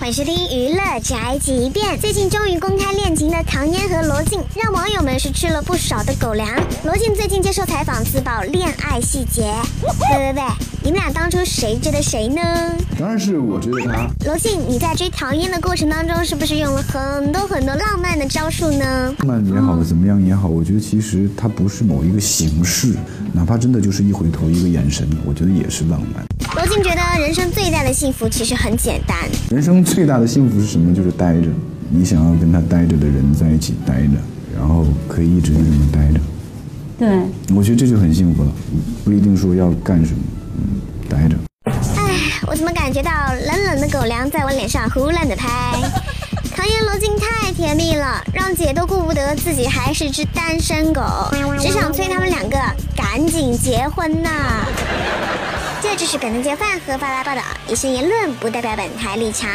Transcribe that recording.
欢迎收听娱乐宅急便。最近终于公开恋情的唐嫣和罗晋，让网友们是吃了不少的狗粮。罗晋最近接受采访自曝恋爱细节。喂喂喂，你们俩当初谁追的谁呢？当然是我追的他。罗晋，你在追唐嫣的过程当中，是不是用了很多很多浪漫的招数呢？浪漫也好，怎么样也好，我觉得其实它不是某一个形式，哪怕真的就是一回头、一个眼神，我觉得也是浪漫。罗晋觉得人生最大的幸福其实很简单。人生最大的幸福是什么？就是待着，你想要跟他待着的人在一起待着，然后可以一直就这么待着。对，我觉得这就很幸福了，不一定说要干什么，嗯，待着。唉，我怎么感觉到冷冷的狗粮在我脸上胡乱的拍？唐嫣罗晋太甜蜜了，让姐都顾不得自己还是只单身狗，只想催他们两个赶紧结婚呐！这就是本台节饭和发来报道，一些言论不代表本台立场。